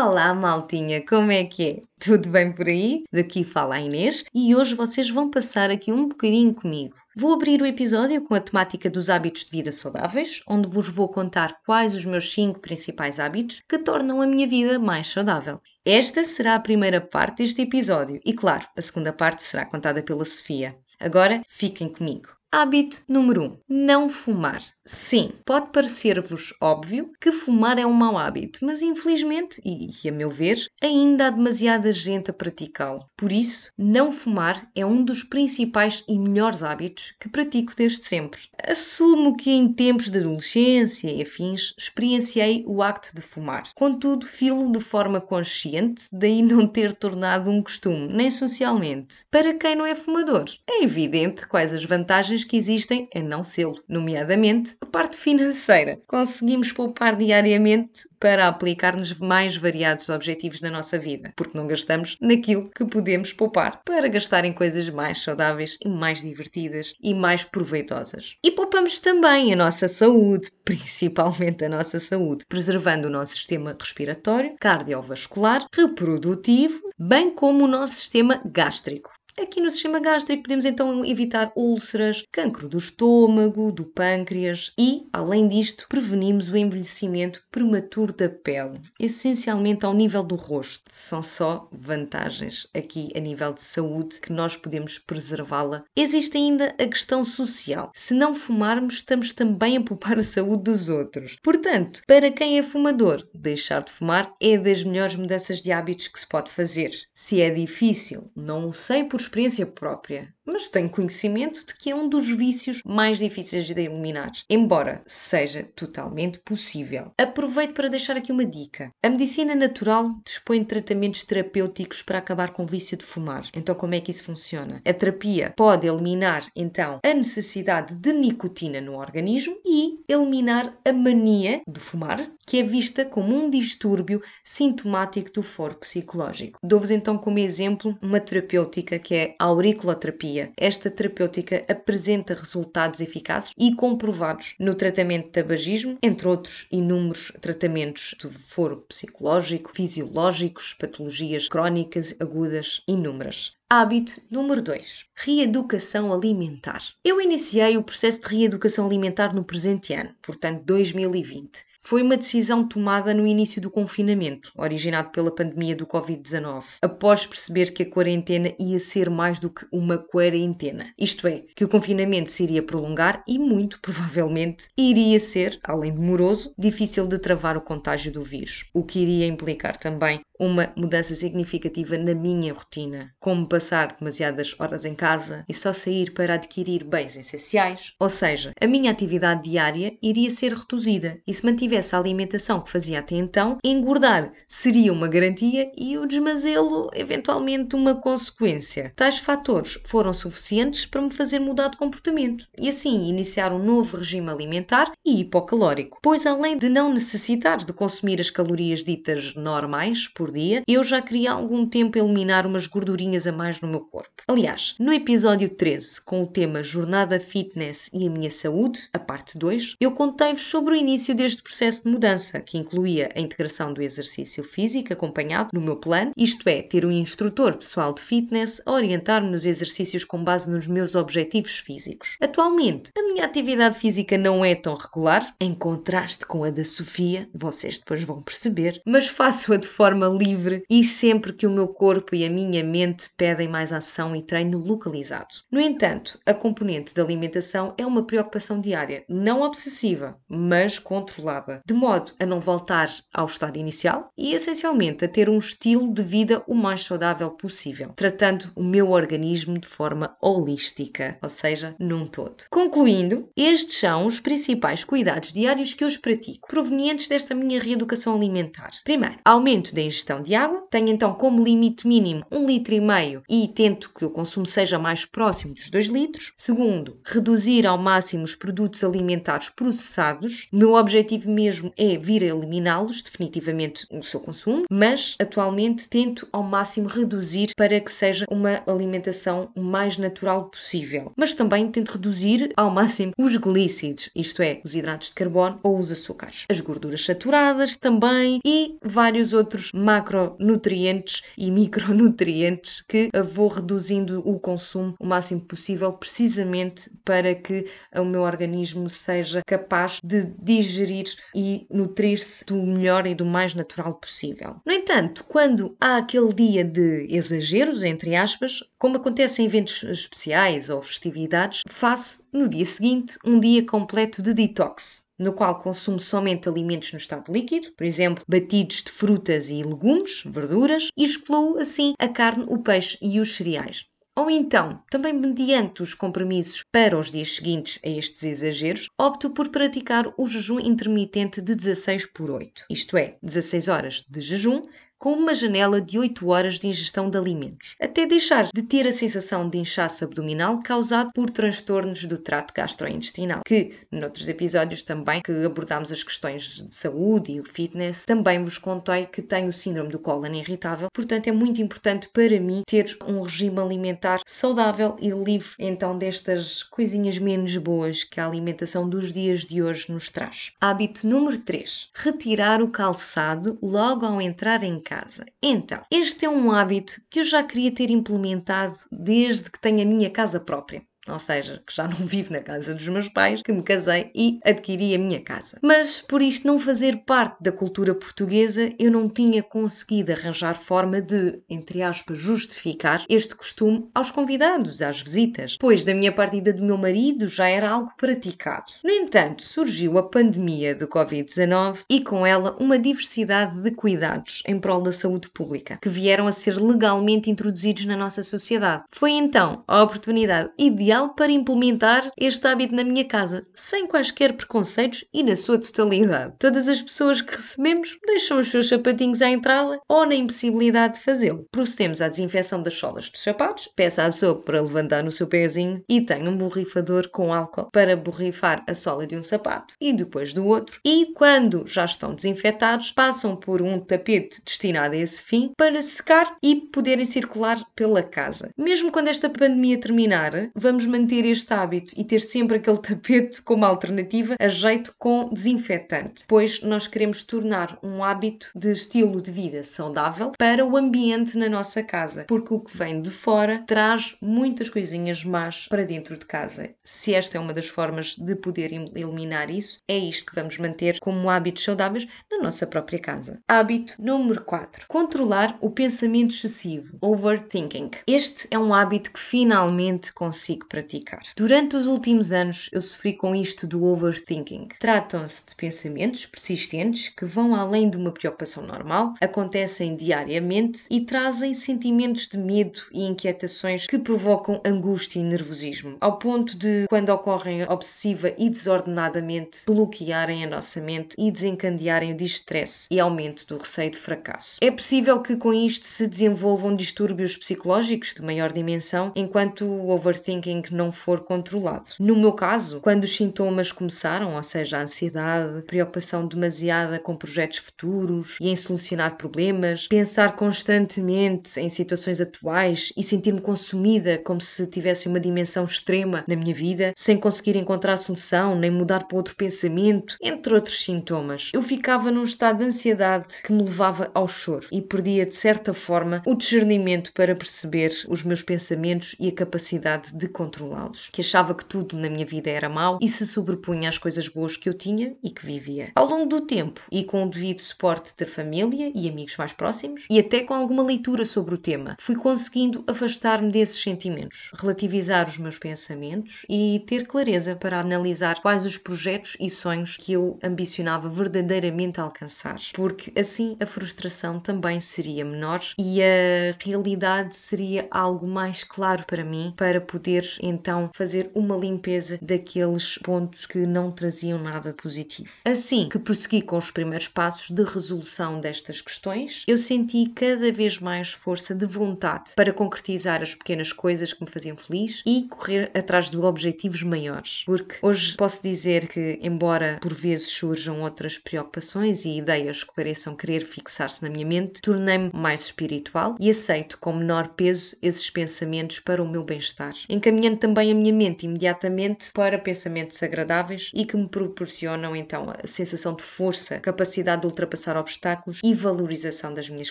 Olá, maltinha, como é que é? Tudo bem por aí? Daqui fala a Inês e hoje vocês vão passar aqui um bocadinho comigo. Vou abrir o episódio com a temática dos hábitos de vida saudáveis, onde vos vou contar quais os meus 5 principais hábitos que tornam a minha vida mais saudável. Esta será a primeira parte deste episódio e, claro, a segunda parte será contada pela Sofia. Agora, fiquem comigo. Hábito número 1: um, não fumar. Sim, pode parecer-vos óbvio que fumar é um mau hábito, mas infelizmente, e, a meu ver, ainda há demasiada gente a praticá-lo. Por isso, não fumar é um dos principais e melhores hábitos que pratico desde sempre. Assumo que em tempos de adolescência e afins experienciei o acto de fumar. Contudo, filo de forma consciente, daí não ter tornado um costume, nem socialmente. Para quem não é fumador, é evidente quais as vantagens vantagens que existem em não sê-lo, nomeadamente a parte financeira. Conseguimos poupar diariamente para aplicar-nos mais variados objetivos na nossa vida, porque não gastamos naquilo que podemos poupar para gastar em coisas mais saudáveis e mais divertidas e mais proveitosas. E poupamos também a nossa saúde, principalmente a nossa saúde, preservando o nosso sistema respiratório, cardiovascular, reprodutivo, bem como o nosso sistema gástrico. Aqui no sistema gástrico podemos então evitar úlceras, cancro do estômago, do pâncreas e, além disto, prevenimos o envelhecimento prematuro da pele, essencialmente ao nível do rosto. São só vantagens aqui a nível de saúde que nós podemos preservá-la. Existe ainda a questão social. Se não fumarmos, estamos também a poupar a saúde dos outros. Portanto, para quem é fumador, deixar de fumar é das melhores mudanças de hábitos que se pode fazer. Se é difícil, não sei por experiência própria mas tenho conhecimento de que é um dos vícios mais difíceis de eliminar, embora seja totalmente possível. Aproveito para deixar aqui uma dica. A medicina natural dispõe de tratamentos terapêuticos para acabar com o vício de fumar. Então, como é que isso funciona? A terapia pode eliminar, então, a necessidade de nicotina no organismo e eliminar a mania de fumar, que é vista como um distúrbio sintomático do foro psicológico. Dou-vos então como exemplo uma terapêutica que é a auriculoterapia esta terapêutica apresenta resultados eficazes e comprovados no tratamento de tabagismo, entre outros inúmeros tratamentos de foro psicológico, fisiológicos, patologias crónicas agudas inúmeras. Hábito número 2: reeducação alimentar. Eu iniciei o processo de reeducação alimentar no presente ano, portanto 2020 foi uma decisão tomada no início do confinamento, originado pela pandemia do Covid-19, após perceber que a quarentena ia ser mais do que uma quarentena. Isto é, que o confinamento se iria prolongar e, muito provavelmente, iria ser, além de moroso, difícil de travar o contágio do vírus, o que iria implicar também uma mudança significativa na minha rotina, como passar demasiadas horas em casa e só sair para adquirir bens essenciais, ou seja, a minha atividade diária iria ser reduzida e se mantivesse a alimentação que fazia até então, engordar seria uma garantia e o desmazelo eventualmente uma consequência. Tais fatores foram suficientes para me fazer mudar de comportamento e assim iniciar um novo regime alimentar e hipocalórico, pois além de não necessitar de consumir as calorias ditas normais por por dia, eu já queria há algum tempo eliminar umas gordurinhas a mais no meu corpo. Aliás, no episódio 13, com o tema Jornada Fitness e a Minha Saúde, a parte 2, eu contei-vos sobre o início deste processo de mudança, que incluía a integração do exercício físico acompanhado no meu plano, isto é, ter um instrutor pessoal de fitness a orientar-me nos exercícios com base nos meus objetivos físicos. Atualmente, a minha atividade física não é tão regular, em contraste com a da Sofia, vocês depois vão perceber, mas faço-a de forma livre e sempre que o meu corpo e a minha mente pedem mais ação e treino localizado. No entanto, a componente da alimentação é uma preocupação diária, não obsessiva, mas controlada, de modo a não voltar ao estado inicial e essencialmente a ter um estilo de vida o mais saudável possível, tratando o meu organismo de forma holística, ou seja, num todo. Concluindo, estes são os principais cuidados diários que eu pratico, provenientes desta minha reeducação alimentar. Primeiro, aumento da ingestão ingestão de água. Tenho então como limite mínimo um litro e meio e tento que o consumo seja mais próximo dos 2 litros. Segundo, reduzir ao máximo os produtos alimentares processados. O meu objetivo mesmo é vir a eliminá-los definitivamente no seu consumo, mas atualmente tento ao máximo reduzir para que seja uma alimentação mais natural possível. Mas também tento reduzir ao máximo os glícidos, isto é, os hidratos de carbono ou os açúcares. As gorduras saturadas também e vários outros macronutrientes e micronutrientes que vou reduzindo o consumo o máximo possível, precisamente para que o meu organismo seja capaz de digerir e nutrir-se do melhor e do mais natural possível. No entanto, quando há aquele dia de exageros, entre aspas, como acontece em eventos especiais ou festividades, faço no dia seguinte um dia completo de detox no qual consumo somente alimentos no estado líquido, por exemplo, batidos de frutas e legumes, verduras, e excluo assim a carne, o peixe e os cereais. Ou então, também mediante os compromissos para os dias seguintes a estes exageros, opto por praticar o jejum intermitente de 16 por 8, isto é, 16 horas de jejum, com uma janela de 8 horas de ingestão de alimentos, até deixar de ter a sensação de inchaço abdominal causado por transtornos do trato gastrointestinal, que, noutros episódios também que abordámos as questões de saúde e o fitness, também vos contei que tenho o síndrome do cólon irritável, portanto é muito importante para mim ter um regime alimentar saudável e livre então destas coisinhas menos boas que a alimentação dos dias de hoje nos traz. Hábito número 3: retirar o calçado logo ao entrar em casa. Então, este é um hábito que eu já queria ter implementado desde que tenho a minha casa própria ou seja, que já não vivo na casa dos meus pais, que me casei e adquiri a minha casa. Mas por isto não fazer parte da cultura portuguesa, eu não tinha conseguido arranjar forma de, entre aspas, justificar este costume aos convidados, às visitas, pois da minha partida do meu marido já era algo praticado. No entanto, surgiu a pandemia do Covid-19 e com ela uma diversidade de cuidados em prol da saúde pública, que vieram a ser legalmente introduzidos na nossa sociedade. Foi então a oportunidade ideal para implementar este hábito na minha casa, sem quaisquer preconceitos e na sua totalidade. Todas as pessoas que recebemos deixam os seus sapatinhos à entrada ou na impossibilidade de fazê-lo. Procedemos à desinfecção das solas dos sapatos, peço à pessoa para levantar no seu pezinho e tenho um borrifador com álcool para borrifar a sola de um sapato e depois do outro. E quando já estão desinfetados, passam por um tapete destinado a esse fim para secar e poderem circular pela casa. Mesmo quando esta pandemia terminar, vamos manter este hábito e ter sempre aquele tapete como alternativa a jeito com desinfetante, pois nós queremos tornar um hábito de estilo de vida saudável para o ambiente na nossa casa, porque o que vem de fora traz muitas coisinhas más para dentro de casa. Se esta é uma das formas de poder eliminar isso, é isto que vamos manter como hábitos saudáveis na nossa própria casa. Hábito número 4: controlar o pensamento excessivo, overthinking. Este é um hábito que finalmente consigo praticar. Durante os últimos anos eu sofri com isto do overthinking. Tratam-se de pensamentos persistentes que vão além de uma preocupação normal, acontecem diariamente e trazem sentimentos de medo e inquietações que provocam angústia e nervosismo, ao ponto de, quando ocorrem obsessiva e desordenadamente, bloquearem a nossa mente e desencadearem o distresse e aumento do receio de fracasso. É possível que com isto se desenvolvam distúrbios psicológicos de maior dimensão, enquanto o overthinking que não for controlado. No meu caso, quando os sintomas começaram, ou seja, a ansiedade, preocupação demasiada com projetos futuros e em solucionar problemas, pensar constantemente em situações atuais e sentir-me consumida como se tivesse uma dimensão extrema na minha vida, sem conseguir encontrar solução nem mudar para outro pensamento, entre outros sintomas. Eu ficava num estado de ansiedade que me levava ao choro e perdia de certa forma o discernimento para perceber os meus pensamentos e a capacidade de controlá-los, que achava que tudo na minha vida era mau e se sobrepunha às coisas boas que eu tinha e que vivia. Ao longo do tempo, e com o devido suporte da família e amigos mais próximos, e até com alguma leitura sobre o tema, fui conseguindo afastar-me desses sentimentos, relativizar os meus pensamentos e ter clareza para analisar quais os projetos e sonhos que eu ambicionava verdadeiramente alcançar, porque assim a frustração também seria menor e a realidade seria algo mais claro para mim para poder então fazer uma limpeza daqueles pontos que não traziam nada positivo. Assim que prossegui com os primeiros passos de resolução destas questões, eu senti cada vez mais força de vontade para concretizar as pequenas coisas que me faziam feliz e correr atrás de objetivos maiores. Porque hoje posso dizer que, embora por vezes surjam outras preocupações e ideias que pareçam querer fixar-se na minha mente, tornei-me mais espiritual e aceito com menor peso esses pensamentos para o meu bem-estar, encaminhando também a minha mente imediatamente para pensamentos agradáveis e que me proporcionam então a sensação de força, capacidade de ultrapassar obstáculos e valorização das minhas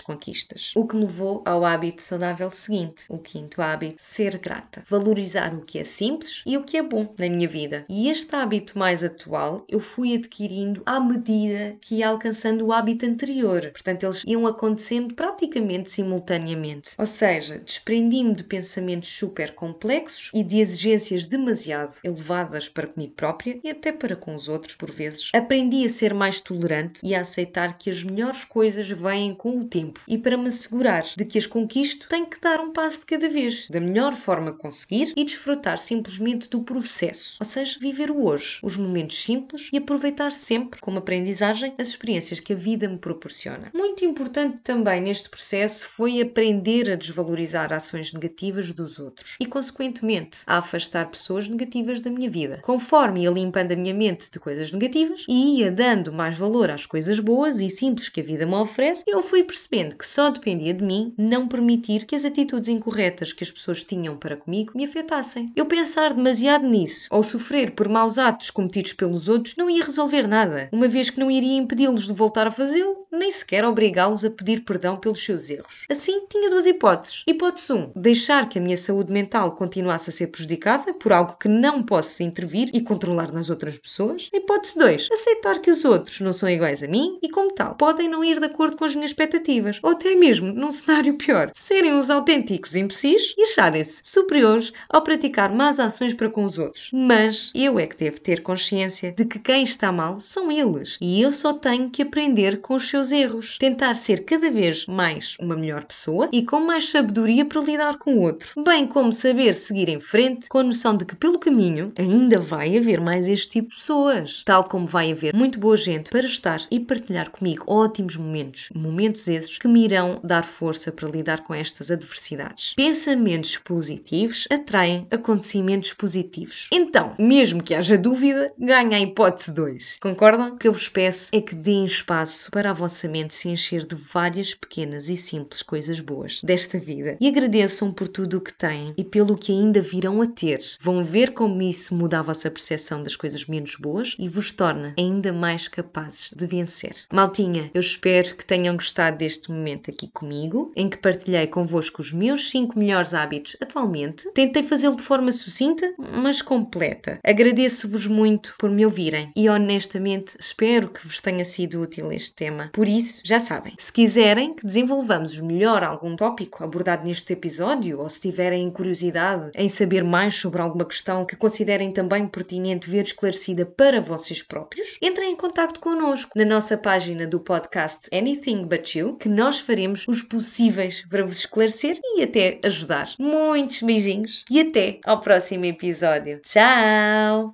conquistas. O que me levou ao hábito saudável seguinte, o quinto hábito, ser grata, valorizar o que é simples e o que é bom na minha vida. E este hábito mais atual eu fui adquirindo à medida que ia alcançando o hábito anterior. Portanto, eles iam acontecendo praticamente simultaneamente. Ou seja, desprendi-me de pensamentos super complexos e de exigências demasiado elevadas para comigo própria e até para com os outros, por vezes. Aprendi a ser mais tolerante e a aceitar que as melhores coisas vêm com o tempo. E para me assegurar de que as conquisto, tenho que dar um passo de cada vez, da melhor forma conseguir e desfrutar simplesmente do processo. Ou seja, viver o hoje, os momentos simples e aproveitar sempre, como aprendizagem, as experiências que a vida me proporciona. Muito importante também neste processo foi aprender a desvalorizar ações negativas dos outros e, consequentemente, a afastar pessoas negativas da minha vida. Conforme ia limpando a minha mente de coisas negativas e ia dando mais valor às coisas boas e simples que a vida me oferece, eu fui percebendo que só dependia de mim não permitir que as atitudes incorretas que as pessoas tinham para comigo me afetassem. Eu pensar demasiado nisso ou sofrer por maus atos cometidos pelos outros não ia resolver nada, uma vez que não iria impedi-los de voltar a fazê-lo, nem sequer obrigá-los a pedir perdão pelos seus erros. Assim, tinha duas hipóteses. Hipótese 1: deixar que a minha saúde mental continuasse a ser prejudicada por algo que não posso intervir e controlar nas outras pessoas. Hipótese 2: aceitar que os outros não são iguais a mim e, como tal, podem não ir de acordo com as minhas expectativas, ou até mesmo, num cenário pior, serem os autênticos imbecis e acharem-se superiores ao praticar más ações para com os outros. Mas eu é que devo ter consciência de que quem está mal são eles e eu só tenho que aprender com os seus erros, tentar ser cada vez mais uma melhor pessoa e com mais sabedoria para lidar com o outro, bem como saber seguir em frente com a noção de que pelo caminho ainda vai haver mais este tipo de pessoas, tal como vai haver muito boa gente para estar e partilhar comigo ótimos momentos, momentos esses que me irão dar força para lidar com estas adversidades. Pensamentos positivos atraem acontecimentos positivos. Então, mesmo que haja dúvida, ganha a hipótese 2. Concordam? O que eu vos peço é que deem espaço para a vossa mente se encher de várias pequenas e simples coisas boas desta vida e agradeçam por tudo o que têm e pelo que ainda virão a ter. Vão ver como isso muda a vossa percepção das coisas menos boas e vos torna ainda mais capazes de vencer. Maltinha, eu espero que tenham gostado deste momento aqui comigo, em que partilhei convosco os meus 5 melhores hábitos atualmente. Tentei fazê-lo de forma sucinta, mas completa. Agradeço-vos muito por me ouvirem e honestamente espero que vos tenha sido útil este tema. Por isso, já sabem, se quiserem que desenvolvamos melhor algum tópico abordado neste episódio ou se tiverem curiosidade em saber mais sobre alguma questão que considerem também pertinente ver esclarecida para vocês próprios, entrem em contato connosco na nossa página do podcast Anything But You, que nós faremos os possíveis para vos esclarecer e até ajudar. Muitos beijinhos e até ao próximo episódio. Tchau!